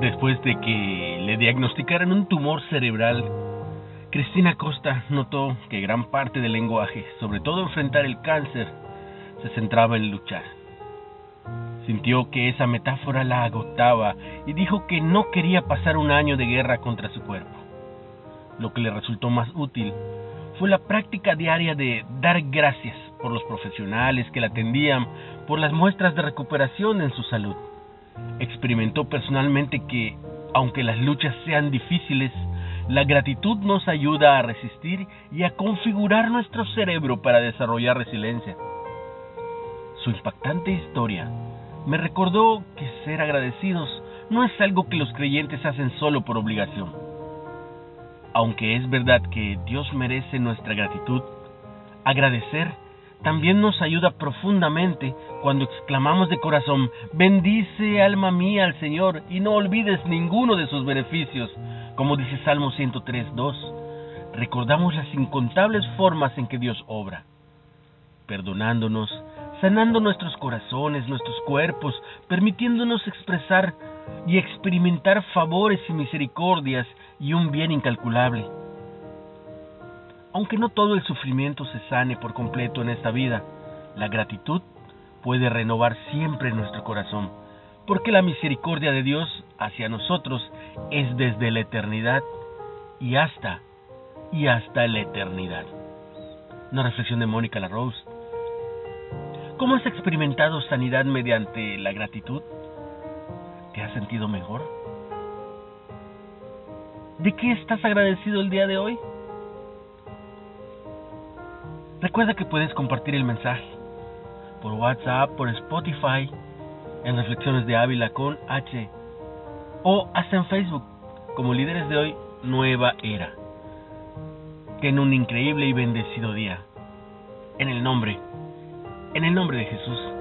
Después de que le diagnosticaran un tumor cerebral, Cristina Costa notó que gran parte del lenguaje, sobre todo enfrentar el cáncer, se centraba en luchar. Sintió que esa metáfora la agotaba y dijo que no quería pasar un año de guerra contra su cuerpo. Lo que le resultó más útil fue la práctica diaria de dar gracias por los profesionales que la atendían, por las muestras de recuperación en su salud. Experimentó personalmente que, aunque las luchas sean difíciles, la gratitud nos ayuda a resistir y a configurar nuestro cerebro para desarrollar resiliencia. Su impactante historia me recordó que ser agradecidos no es algo que los creyentes hacen solo por obligación. Aunque es verdad que Dios merece nuestra gratitud, agradecer también nos ayuda profundamente cuando exclamamos de corazón, bendice alma mía al Señor y no olvides ninguno de sus beneficios, como dice Salmo 103, 2. Recordamos las incontables formas en que Dios obra, perdonándonos, sanando nuestros corazones, nuestros cuerpos, permitiéndonos expresar y experimentar favores y misericordias y un bien incalculable. Aunque no todo el sufrimiento se sane por completo en esta vida, la gratitud puede renovar siempre nuestro corazón, porque la misericordia de Dios hacia nosotros es desde la eternidad y hasta y hasta la eternidad. Una reflexión de Mónica Larose. ¿Cómo has experimentado sanidad mediante la gratitud? ¿Te has sentido mejor? ¿De qué estás agradecido el día de hoy? Recuerda que puedes compartir el mensaje por WhatsApp, por Spotify, en Reflexiones de Ávila con H, o hasta en Facebook, como líderes de hoy, Nueva Era. Ten un increíble y bendecido día. En el nombre, en el nombre de Jesús.